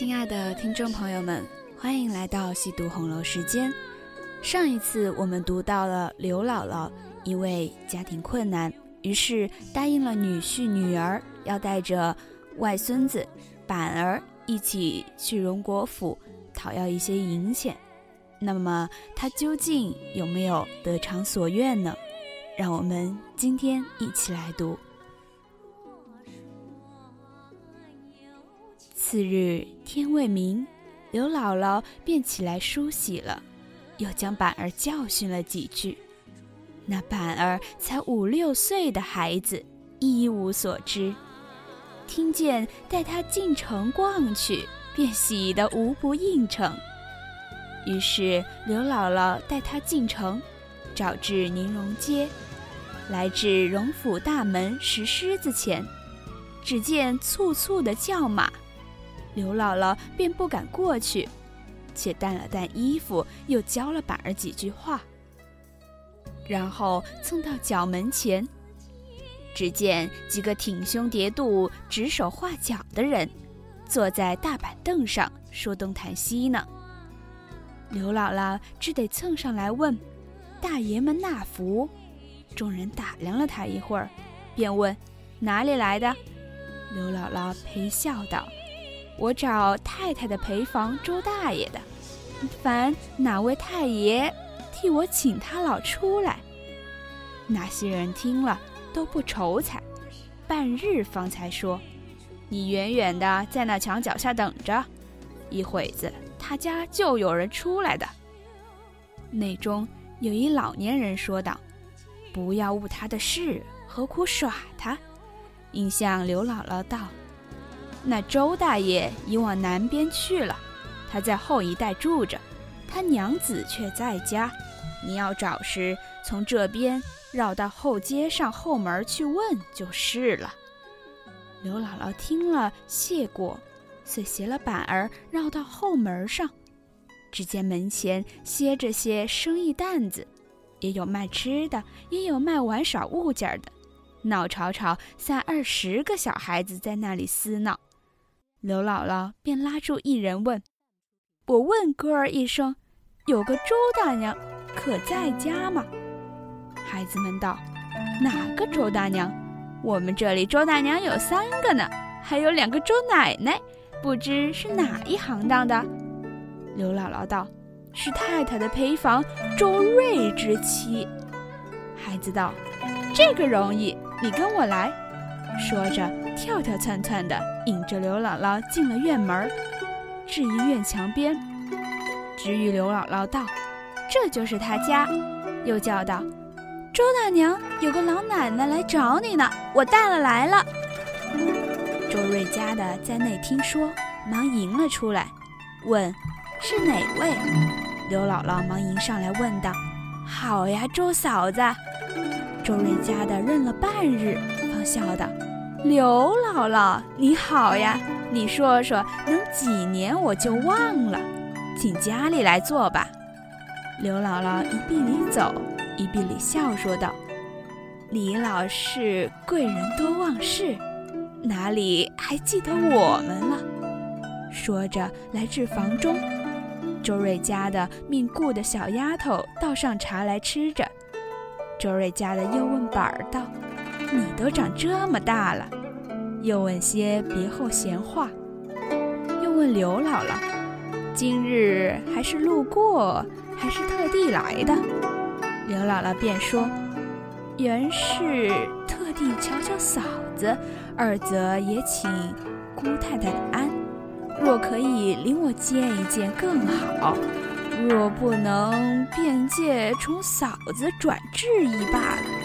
亲爱的听众朋友们，欢迎来到细读红楼时间。上一次我们读到了刘姥姥因为家庭困难，于是答应了女婿女儿要带着外孙子板儿一起去荣国府讨要一些银钱。那么她究竟有没有得偿所愿呢？让我们今天一起来读。次日天未明，刘姥姥便起来梳洗了，又将板儿教训了几句。那板儿才五六岁的孩子，一无所知，听见带他进城逛去，便喜得无不应承。于是刘姥姥带他进城，找至宁荣街，来至荣府大门石狮子前，只见簇簇的叫马。刘姥姥便不敢过去，且掸了掸衣服，又教了板儿几句话。然后蹭到角门前，只见几个挺胸叠肚、指手画脚的人，坐在大板凳上说东谈西呢。刘姥姥只得蹭上来问：“大爷们纳福？”众人打量了他一会儿，便问：“哪里来的？”刘姥姥陪笑道。我找太太的陪房周大爷的，烦哪位太爷替我请他老出来。那些人听了都不愁睬，半日方才说：“你远远的在那墙脚下等着，一会子他家就有人出来的。”内中有一老年人说道：“不要误他的事，何苦耍他？”应向刘姥姥道。那周大爷已往南边去了，他在后一带住着，他娘子却在家。你要找时，从这边绕到后街上后门去问就是了。刘姥姥听了，谢过，遂携了板儿绕到后门上，只见门前歇着些生意担子，也有卖吃的，也有卖玩耍物件的，闹吵吵，三二十个小孩子在那里厮闹。刘姥姥便拉住一人问：“我问哥儿一声，有个周大娘可在家吗？”孩子们道：“哪个周大娘？我们这里周大娘有三个呢，还有两个周奶奶，不知是哪一行当的。”刘姥姥道：“是太太的陪房周瑞之妻。”孩子道：“这个容易，你跟我来。”说着，跳跳窜窜地引着刘姥姥进了院门，至于院墙边，只与刘姥姥道：“这就是他家。”又叫道：“周大娘，有个老奶奶来找你呢，我带了来了。”周瑞家的在内听说，忙迎了出来，问：“是哪位？”刘姥姥忙迎上来问道：“好呀，周嫂子。”周瑞家的认了半日。方笑道：“刘姥姥，你好呀！你说说，能几年我就忘了，请家里来坐吧。”刘姥姥一臂里走，一臂里笑说道：“李老是贵人多忘事，哪里还记得我们了？”说着来至房中，周瑞家的命雇的小丫头倒上茶来吃着。周瑞家的又问板儿道。你都长这么大了，又问些别后闲话，又问刘姥姥，今日还是路过，还是特地来的？刘姥姥便说，原是特地瞧瞧嫂子，二则也请姑太太的安。若可以领我见一见更好，若不能，便借从嫂子转致一罢了。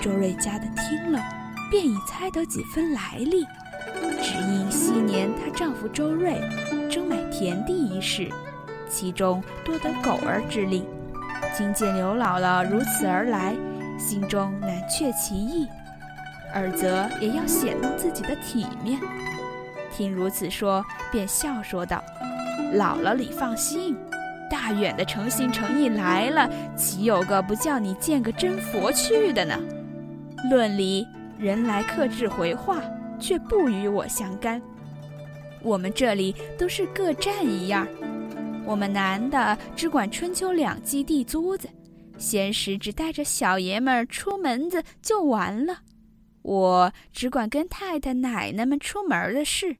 周瑞家的听了，便已猜得几分来历，只因昔年她丈夫周瑞争买田地一事，其中多得狗儿之力。今见刘姥姥如此而来，心中难却其意，二则也要显露自己的体面。听如此说，便笑说道：“姥姥你放心，大远的诚心诚意来了，岂有个不叫你见个真佛去的呢？”论理，人来克制回话，却不与我相干。我们这里都是各占一样。我们男的只管春秋两季地租子，闲时只带着小爷们儿出门子就完了。我只管跟太太奶奶们出门的事，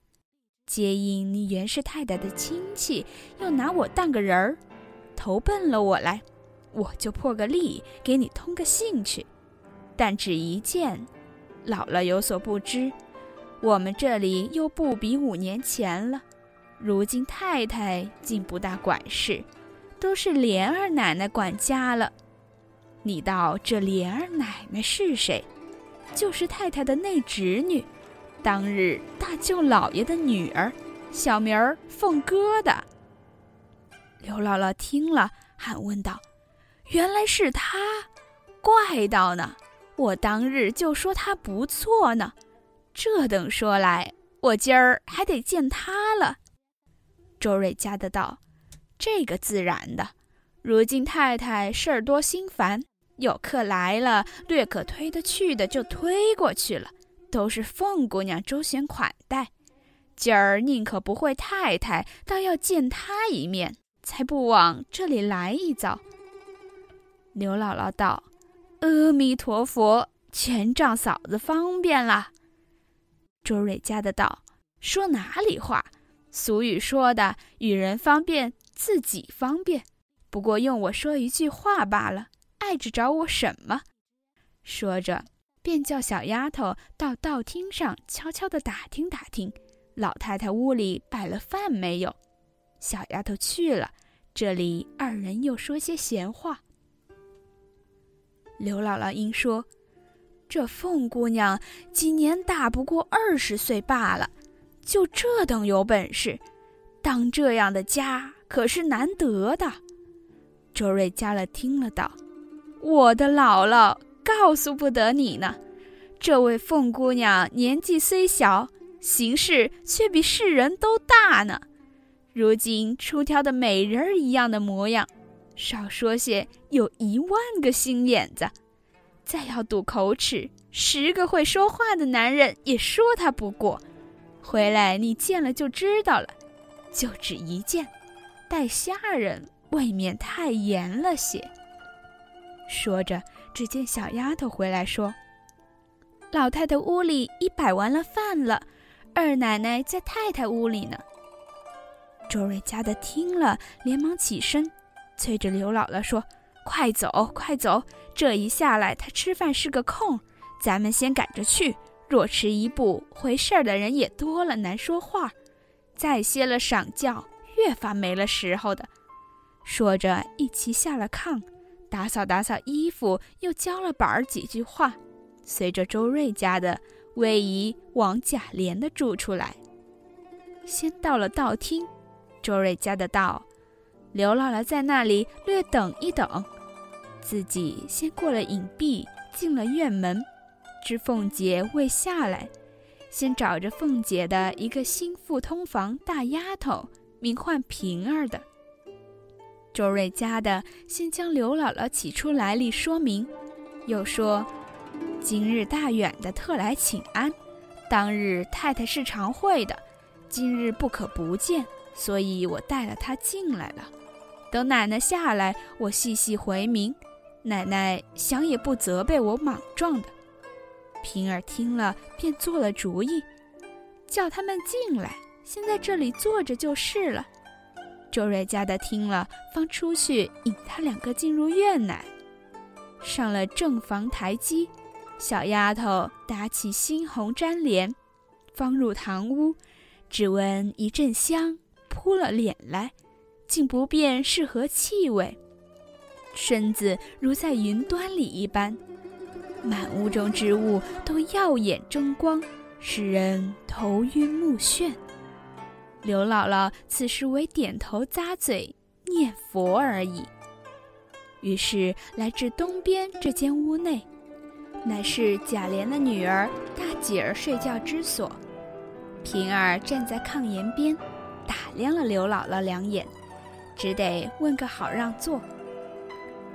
接应你袁氏太太的亲戚，又拿我当个人儿，投奔了我来，我就破个例，给你通个信去。但只一件，姥姥有所不知。我们这里又不比五年前了，如今太太竟不大管事，都是莲儿奶奶管家了。你道这莲儿奶奶是谁？就是太太的内侄女，当日大舅老爷的女儿，小名儿凤哥的。刘姥姥听了，喊问道：“原来是他，怪道呢！我当日就说她不错呢。”这等说来，我今儿还得见他了。周瑞家的道：“这个自然的。如今太太事儿多心烦，有客来了，略可推得去的就推过去了，都是凤姑娘周旋款待。今儿宁可不会太太，倒要见他一面，才不往这里来一遭。”刘姥姥道：“阿弥陀佛，全仗嫂子方便了。”周瑞家的道：“说哪里话？俗语说的，与人方便，自己方便。不过用我说一句话罢了，碍着找我什么？”说着，便叫小丫头到道厅上悄悄地打听打听，老太太屋里摆了饭没有。小丫头去了，这里二人又说些闲话。刘姥姥应说。这凤姑娘今年大不过二十岁罢了，就这等有本事，当这样的家可是难得的。周瑞家了听了道：“我的姥姥告诉不得你呢。这位凤姑娘年纪虽小，行事却比世人都大呢。如今出挑的美人儿一样的模样，少说些有一万个心眼子。”再要赌口齿，十个会说话的男人也说他不过。回来你见了就知道了，就只一件，带下人未免太严了些。说着，只见小丫头回来说：“老太太屋里已摆完了饭了，二奶奶在太太屋里呢。”周瑞家的听了，连忙起身，催着刘姥姥说。快走，快走！这一下来，他吃饭是个空，咱们先赶着去。若迟一步，回事儿的人也多了，难说话。再歇了晌觉，越发没了时候的。说着，一齐下了炕，打扫打扫衣服，又教了板儿几句话，随着周瑞家的位移往贾琏的住处来。先到了道厅，周瑞家的道。刘姥姥在那里略等一等，自己先过了隐蔽，进了院门，知凤姐未下来，先找着凤姐的一个心腹通房大丫头，名唤平儿的。周瑞家的先将刘姥姥起出来历说明，又说今日大远的特来请安，当日太太是常会的，今日不可不见，所以我带了她进来了。等奶奶下来，我细细回明，奶奶想也不责备我莽撞的。平儿听了，便做了主意，叫他们进来，先在这里坐着就是了。周瑞家的听了，方出去引他两个进入院内，上了正房台基，小丫头打起猩红粘帘，方入堂屋，只闻一阵香扑了脸来。竟不辨是何气味，身子如在云端里一般，满屋中之物都耀眼争光，使人头晕目眩。刘姥姥此时唯点头咂嘴念佛而已。于是来至东边这间屋内，乃是贾琏的女儿大姐儿睡觉之所。平儿站在炕沿边，打量了刘姥姥两眼。只得问个好让座。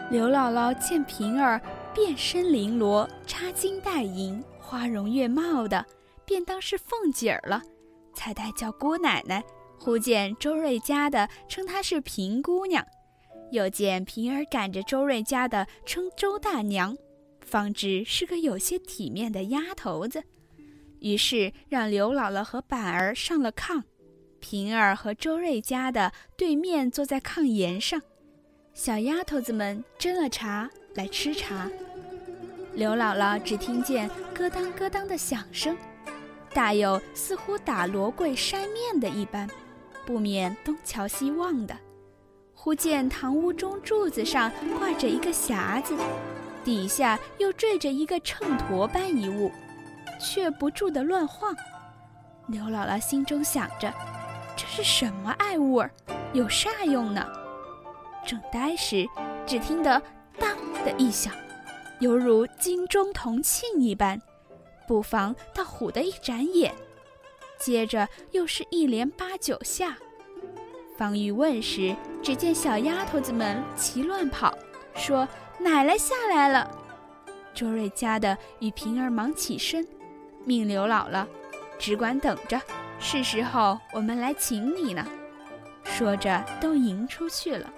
刘姥姥见平儿遍身绫罗，插金戴银，花容月貌的，便当是凤姐儿了，才带叫姑奶奶。忽见周瑞家的称她是平姑娘，又见平儿赶着周瑞家的称周大娘，方知是个有些体面的丫头子。于是让刘姥姥和板儿上了炕，平儿和周瑞家的对面坐在炕沿上，小丫头子们斟了茶来吃茶。刘姥姥只听见咯当咯当的响声，大有似乎打罗柜筛面的一般，不免东瞧西望的。忽见堂屋中柱子上挂着一个匣子，底下又坠着一个秤砣般一物。却不住地乱晃，刘姥姥心中想着：“这是什么爱物儿？有啥用呢？”正呆时，只听得“当”的一响，犹如金钟铜磬一般，不妨他唬得一眨眼。接着又是一连八九下，方欲问时，只见小丫头子们齐乱跑，说：“奶奶下来了。”周瑞家的与平儿忙起身。命刘姥姥，只管等着，是时候我们来请你呢。说着，都迎出去了。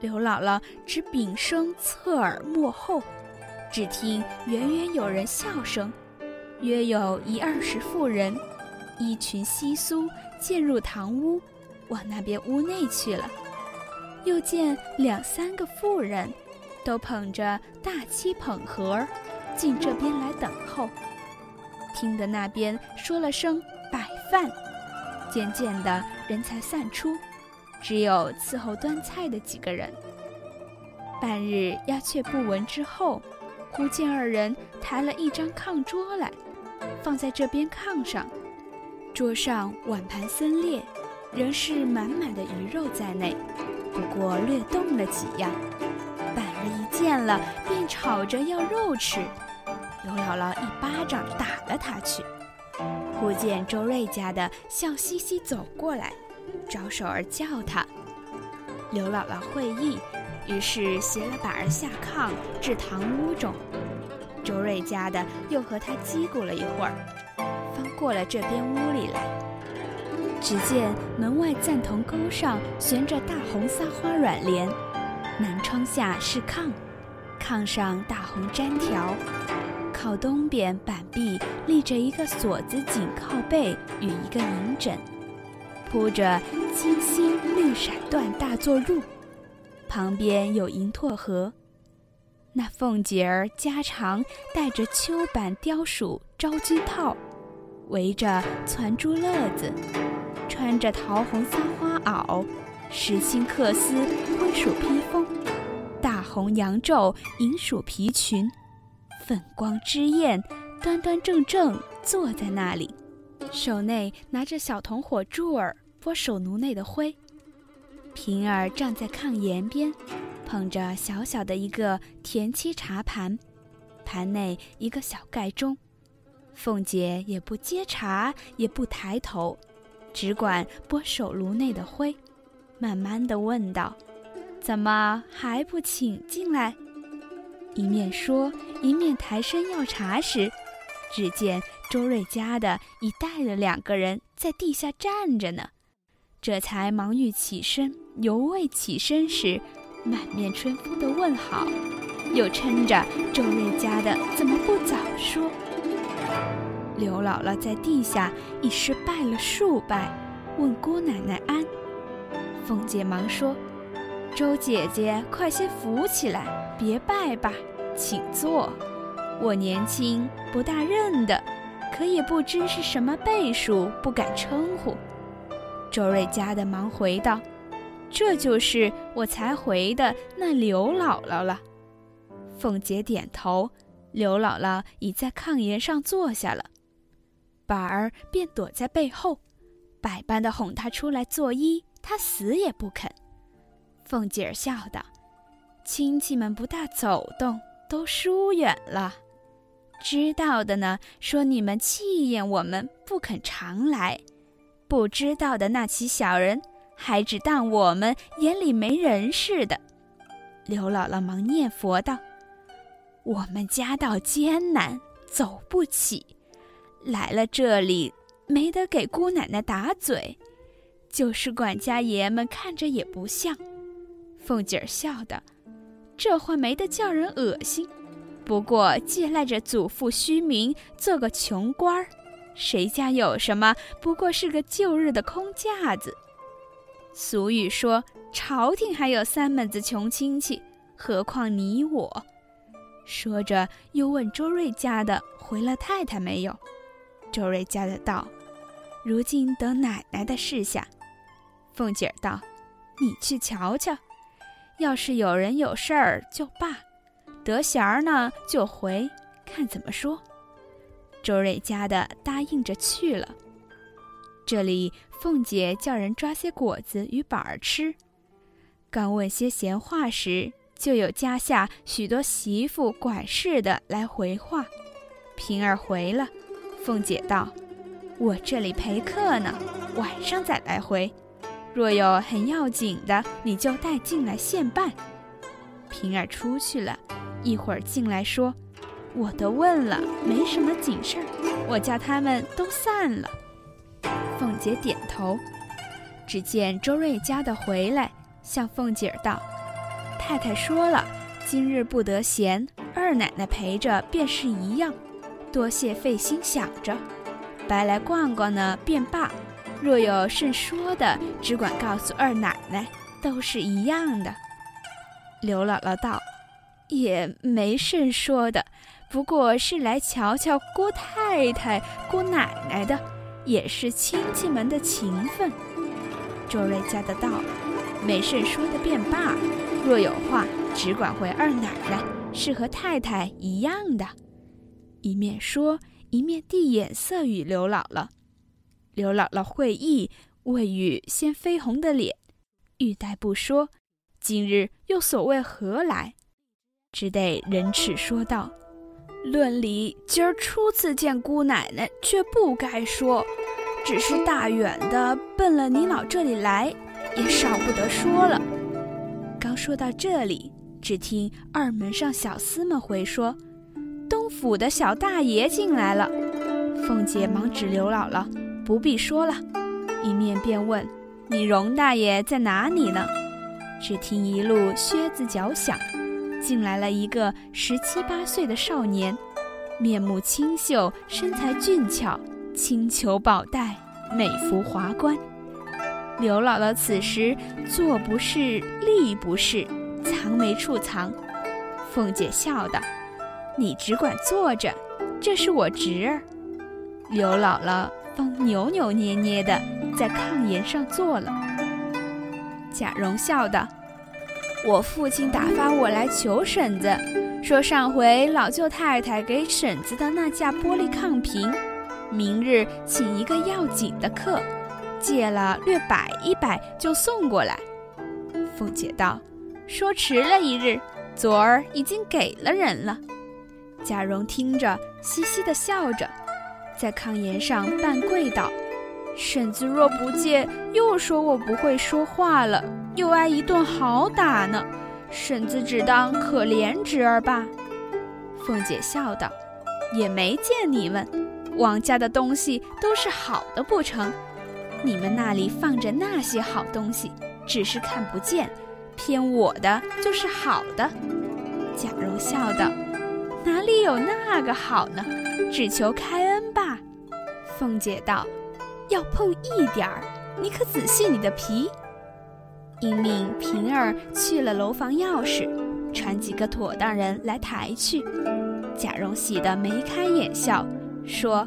刘姥姥只屏声侧耳默后，只听远远有人笑声，约有一二十妇人，衣裙稀疏，渐入堂屋，往那边屋内去了。又见两三个妇人，都捧着大漆捧盒，进这边来等候。听得那边说了声摆饭，渐渐的人才散出，只有伺候端菜的几个人。半日鸦雀不闻之后，忽见二人抬了一张炕桌来，放在这边炕上，桌上碗盘森列，仍是满满的鱼肉在内，不过略动了几样。板儿一见了，便吵着要肉吃。刘姥姥一巴掌打了他去，忽见周瑞家的笑嘻嘻走过来，招手儿叫他。刘姥姥会意，于是携了板儿下炕至堂屋中。周瑞家的又和他叽咕了一会儿，翻过了这边屋里来。只见门外赞桐钩上悬着大红撒花软帘，南窗下是炕，炕上大红毡条。靠东边板壁立着一个锁子紧靠背与一个银枕，铺着金星绿闪缎大坐褥，旁边有银拓盒。那凤姐儿家常戴着秋板雕鼠招金套，围着攒珠乐子，穿着桃红三花袄，实心缂丝灰鼠披风，大红羊皱银鼠皮裙。粉光之艳，端端正正坐在那里，手内拿着小铜火柱儿拨手炉内的灰。平儿站在炕沿边，捧着小小的一个田七茶盘，盘内一个小盖钟。凤姐也不接茶，也不抬头，只管拨手炉内的灰，慢慢的问道：“怎么还不请进来？”一面说，一面抬身要茶时，只见周瑞家的已带了两个人在地下站着呢。这才忙欲起身，犹未起身时，满面春风的问好，又嗔着周瑞家的怎么不早说。刘姥姥在地下已是拜了数拜，问姑奶奶安。凤姐忙说：“周姐姐，快些扶起来。”别拜吧，请坐。我年轻不大认得，可也不知是什么辈数，不敢称呼。周瑞家的忙回道：“这就是我才回的那刘姥姥了。”凤姐点头，刘姥姥已在炕沿上坐下了，板儿便躲在背后，百般的哄她出来作揖，她死也不肯。凤姐儿笑道。亲戚们不大走动，都疏远了。知道的呢，说你们气厌我们，不肯常来；不知道的那起小人，还只当我们眼里没人似的。刘姥姥忙念佛道：“我们家道艰难，走不起，来了这里，没得给姑奶奶打嘴，就是管家爷爷们看着也不像。凤姐儿笑道：“这话没得叫人恶心，不过借赖着祖父虚名，做个穷官儿，谁家有什么？不过是个旧日的空架子。俗语说，朝廷还有三门子穷亲戚，何况你我？”说着，又问周瑞家的回了太太没有。周瑞家的道：“如今得奶奶的示下。”凤姐儿道：“你去瞧瞧。”要是有人有事儿就罢，得闲儿呢就回，看怎么说。周瑞家的答应着去了。这里凤姐叫人抓些果子与宝儿吃，刚问些闲话时，就有家下许多媳妇管事的来回话。平儿回了，凤姐道：“我这里陪客呢，晚上再来回。”若有很要紧的，你就带进来现办。平儿出去了，一会儿进来说：“我都问了，没什么紧事儿，我叫他们都散了。”凤姐点头。只见周瑞家的回来，向凤姐儿道：“太太说了，今日不得闲，二奶奶陪着便是一样，多谢费心想着，白来逛逛呢，便罢。”若有甚说的，只管告诉二奶奶，都是一样的。刘姥姥道：“也没甚说的，不过是来瞧瞧郭太太、郭奶奶的，也是亲戚们的情分。”周瑞家的道：“没甚说的便罢，若有话，只管回二奶奶，是和太太一样的。”一面说，一面递眼色与刘姥姥。刘姥姥会意，未语先绯红的脸，欲待不说。今日又所谓何来？只得忍耻说道：“论理，今儿初次见姑奶奶，却不该说。只是大远的奔了你老这里来，也少不得说了。”刚说到这里，只听二门上小厮们回说：“东府的小大爷进来了。”凤姐忙指刘姥姥。不必说了，一面便问：“你荣大爷在哪里呢？”只听一路靴子脚响，进来了一个十七八岁的少年，面目清秀，身材俊俏，青裘宝带，美服华冠。刘姥姥此时坐不是，立不是，藏没处藏。凤姐笑道：“你只管坐着，这是我侄儿。”刘姥姥。方扭扭捏捏的在炕沿上坐了。贾蓉笑道：“我父亲打发我来求婶子，说上回老舅太太给婶子的那架玻璃炕屏，明日请一个要紧的客，借了略摆一摆就送过来。”凤姐道：“说迟了一日，昨儿已经给了人了。”贾蓉听着，嘻嘻的笑着。在炕沿上半跪倒，婶子若不借，又说我不会说话了，又挨一顿好打呢。婶子只当可怜侄儿吧。凤姐笑道：“也没见你们，王家的东西都是好的不成？你们那里放着那些好东西，只是看不见，偏我的就是好的。”贾蓉笑道：“哪里有那个好呢？只求开恩。”凤姐道：“要碰一点儿，你可仔细你的皮。”因命平儿去了楼房钥匙，传几个妥当人来抬去。贾蓉喜得眉开眼笑，说：“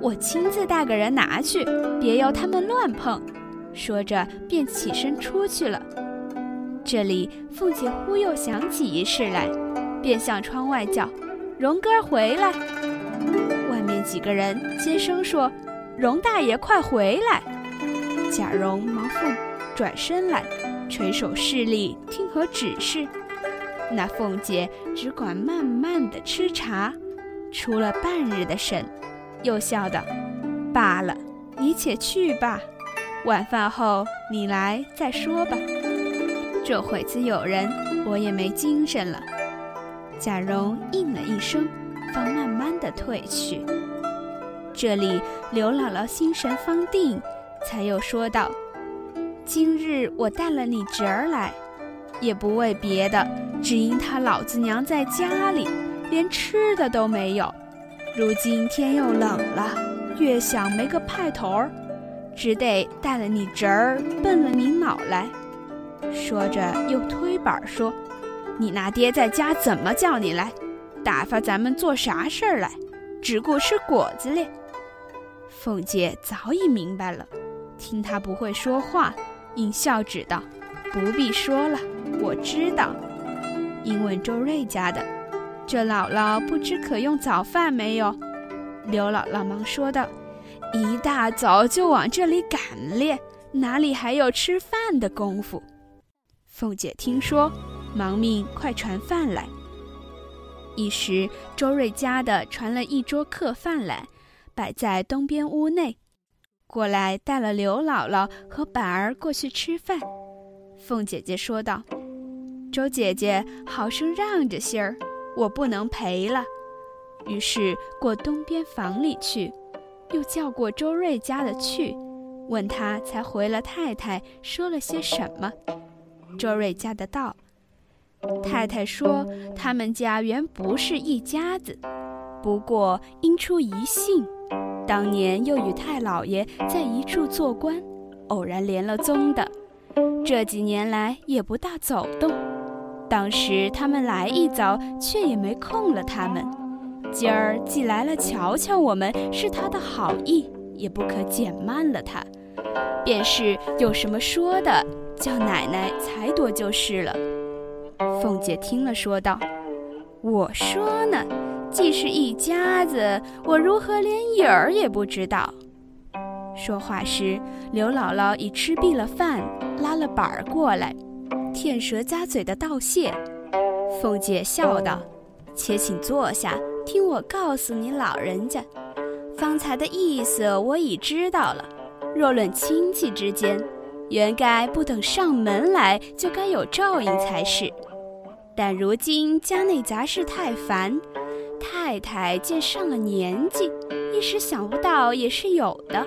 我亲自带个人拿去，别由他们乱碰。”说着便起身出去了。这里凤姐忽又想起一事来，便向窗外叫：“荣哥回来！”几个人接声说：“荣大爷，快回来！”贾蓉忙复转身来，垂手侍立，听何指示。那凤姐只管慢慢的吃茶，出了半日的神，又笑道：“罢了，你且去吧。晚饭后你来再说吧。这会子有人，我也没精神了。”贾蓉应了一声。方慢慢的退去。这里刘姥姥心神方定，才又说道：“今日我带了你侄儿来，也不为别的，只因他老子娘在家里，连吃的都没有。如今天又冷了，越想没个派头儿，只得带了你侄儿奔了你姥来。”说着又推板说。你那爹在家怎么叫你来？打发咱们做啥事儿来？只顾吃果子咧。凤姐早已明白了，听他不会说话，应笑指道：“不必说了，我知道。”因问周瑞家的：“这姥姥不知可用早饭没有？”刘姥姥忙说道：“一大早就往这里赶咧，哪里还有吃饭的功夫？”凤姐听说。忙命快传饭来。一时周瑞家的传了一桌客饭来，摆在东边屋内。过来带了刘姥姥和板儿过去吃饭。凤姐姐说道：“周姐姐好生让着些儿，我不能陪了。”于是过东边房里去，又叫过周瑞家的去，问他才回了太太说了些什么。周瑞家的道。太太说：“他们家原不是一家子，不过因出一姓，当年又与太老爷在一处做官，偶然连了宗的。这几年来也不大走动。当时他们来一遭，却也没空了他们。今儿既来了瞧瞧我们，是他的好意，也不可减慢了他。便是有什么说的，叫奶奶裁夺就是了。”凤姐听了，说道：“我说呢，既是一家子，我如何连影儿也不知道？”说话时，刘姥姥已吃毕了饭，拉了板儿过来，舔舌咂嘴的道谢。凤姐笑道：“且请坐下，听我告诉你老人家，方才的意思我已知道了。若论亲戚之间，原该不等上门来，就该有照应才是。”但如今家内杂事太烦，太太见上了年纪，一时想不到也是有的。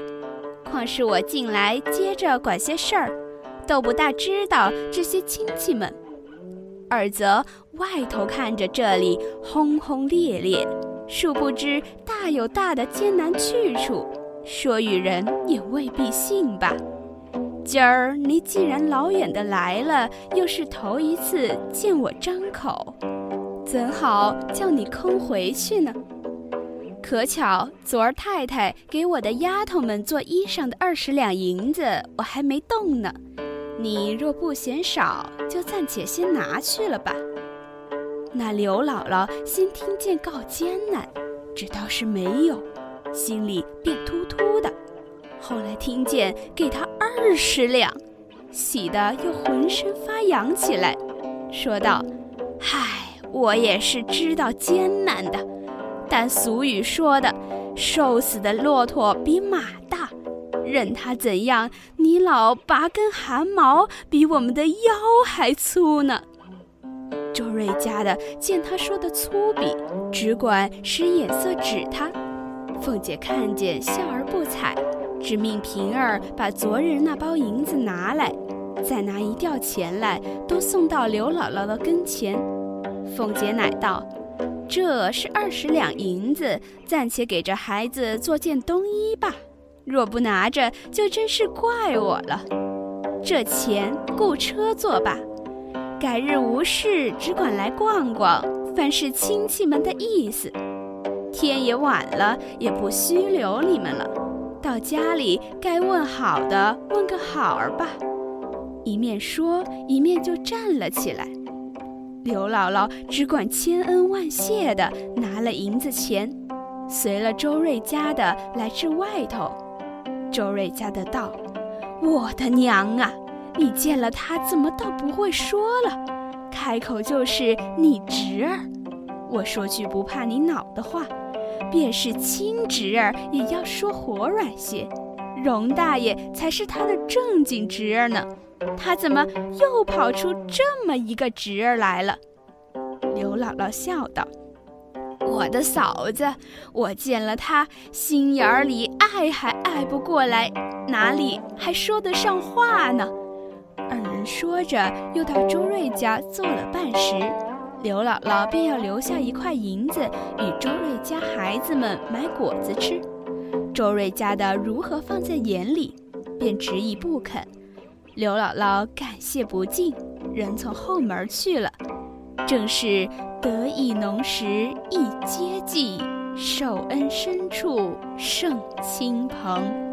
况是我近来接着管些事儿，都不大知道这些亲戚们。二则外头看着这里轰轰烈烈，殊不知大有大的艰难去处，说与人也未必信吧。今儿你既然老远的来了，又是头一次见我张口，怎好叫你空回去呢？可巧昨儿太太给我的丫头们做衣裳的二十两银子，我还没动呢。你若不嫌少，就暂且先拿去了吧。那刘姥姥先听见告艰难，知道是没有，心里便突突的。后来听见给她二十两，喜得又浑身发痒起来，说道：“嗨，我也是知道艰难的，但俗语说的，瘦死的骆驼比马大，任他怎样，你老拔根汗毛比我们的腰还粗呢。”周瑞家的见他说的粗鄙，只管使眼色指他。凤姐看见，笑而不睬。只命平儿把昨日那包银子拿来，再拿一吊钱来，都送到刘姥姥的跟前。凤姐乃道：“这是二十两银子，暂且给这孩子做件冬衣吧。若不拿着，就真是怪我了。这钱雇车坐吧。改日无事，只管来逛逛，凡是亲戚们的意思。天也晚了，也不虚留你们了。”到家里该问好的，问个好儿吧。一面说，一面就站了起来。刘姥姥只管千恩万谢的拿了银子钱，随了周瑞家的来至外头。周瑞家的道：“我的娘啊，你见了他怎么倒不会说了？开口就是你侄儿。我说句不怕你恼的话。”便是亲侄儿，也要说活软些。荣大爷才是他的正经侄儿呢，他怎么又跑出这么一个侄儿来了？刘姥姥笑道：“我的嫂子，我见了她，心眼里爱还爱不过来，哪里还说得上话呢？二人说着，又到周瑞家做了半时，刘姥姥便要留下一块银子与周瑞家孩子们买果子吃。周瑞家的如何放在眼里，便执意不肯。刘姥姥感谢不尽，人从后门去了。正是得意浓时一接济，受恩深处胜亲朋。